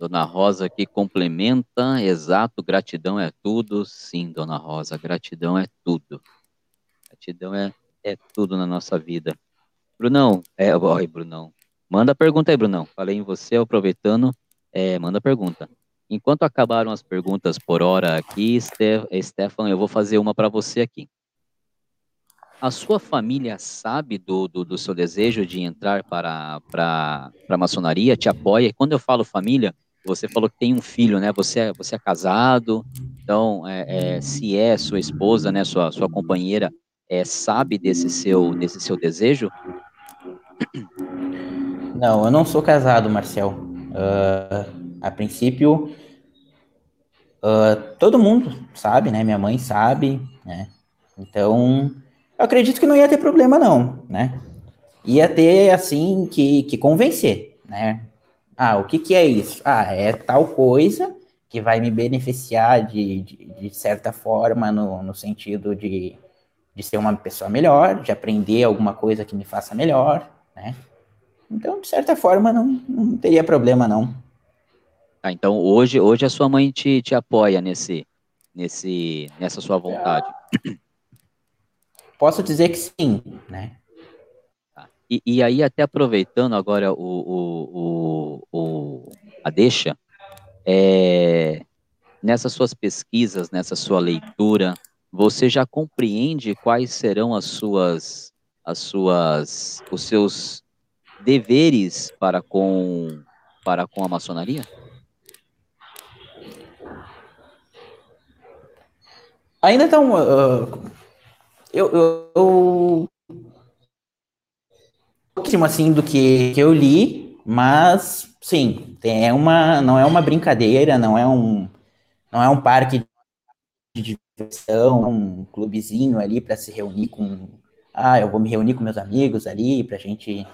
Dona Rosa aqui complementa, exato, gratidão é tudo. Sim, Dona Rosa, gratidão é tudo. Gratidão é, é tudo na nossa vida. Brunão, é, oi, Brunão. Manda pergunta aí, Brunão. Falei em você, aproveitando, é, manda pergunta. Enquanto acabaram as perguntas por hora aqui, Stefan, eu vou fazer uma para você aqui. A sua família sabe do, do, do seu desejo de entrar para, para, para a maçonaria? Te apoia? Quando eu falo família, você falou que tem um filho, né? Você é, você é casado, então, é, é, se é sua esposa, né, sua, sua companheira, é, sabe desse seu, desse seu desejo? Não, eu não sou casado, Marcel. Uh, a princípio, uh, todo mundo sabe, né? Minha mãe sabe, né? Então, eu acredito que não ia ter problema, não, né? Ia ter, assim, que, que convencer, né? Ah, o que, que é isso? Ah, é tal coisa que vai me beneficiar de, de, de certa forma, no, no sentido de, de ser uma pessoa melhor, de aprender alguma coisa que me faça melhor, né? Então, de certa forma, não, não teria problema, não. Ah, então hoje, hoje a sua mãe te, te apoia nesse, nesse, nessa sua vontade. Posso dizer que sim, né? E, e aí, até aproveitando agora o, o, o, o a deixa, é, nessas suas pesquisas, nessa sua leitura, você já compreende quais serão as suas, as suas, os seus deveres para com, para com a maçonaria? Ainda estão. Uh, eu, eu, eu pouquíssimo assim do que, que eu li, mas sim, é uma, não é uma brincadeira, não é um, não é um parque de diversão, um clubezinho ali para se reunir com, ah, eu vou me reunir com meus amigos ali para gente,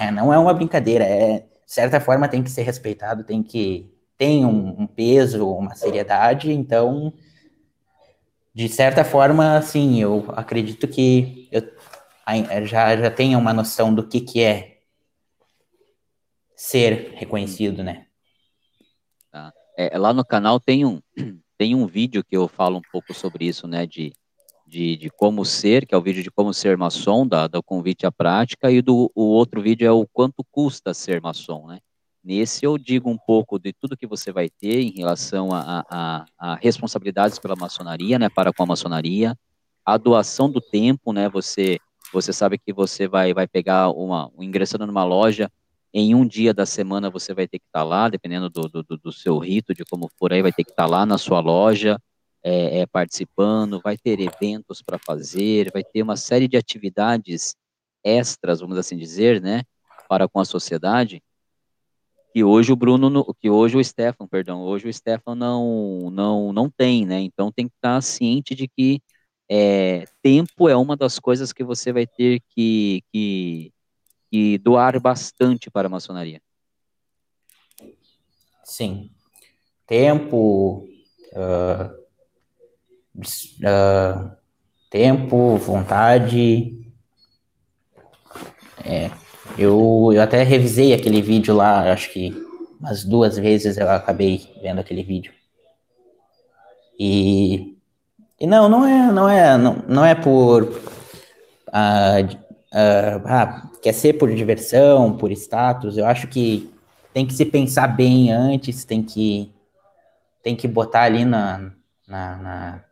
é, não é uma brincadeira, é de certa forma tem que ser respeitado, tem que tem um, um peso, uma seriedade, então de certa forma, sim, eu acredito que eu já, já tenha uma noção do que, que é ser reconhecido, né? Tá. É, lá no canal tem um, tem um vídeo que eu falo um pouco sobre isso, né, de, de, de como ser, que é o vídeo de como ser maçom, da, do convite à prática, e do, o outro vídeo é o quanto custa ser maçom, né? Nesse eu digo um pouco de tudo que você vai ter em relação a, a, a responsabilidades pela maçonaria, né, para com a maçonaria, a doação do tempo, né, você você sabe que você vai, vai pegar uma, ingressando numa loja, em um dia da semana você vai ter que estar tá lá, dependendo do, do, do, seu rito, de como for aí, vai ter que estar tá lá na sua loja, é, é, participando, vai ter eventos para fazer, vai ter uma série de atividades extras, vamos assim dizer, né, para com a sociedade, que hoje o Bruno, que hoje o Stefan, perdão, hoje o Stefan não, não, não tem, né, então tem que estar ciente de que é, tempo é uma das coisas que você vai ter que, que, que doar bastante para a maçonaria. Sim. Tempo, uh, uh, tempo, vontade. É, eu, eu até revisei aquele vídeo lá, acho que umas duas vezes eu acabei vendo aquele vídeo. E e não, não é, não é, não, não é por uh, uh, ah, quer ser por diversão, por status. Eu acho que tem que se pensar bem antes, tem que tem que botar ali na, na, na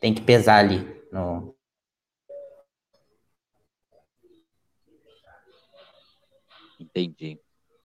tem que pesar ali no Entendi.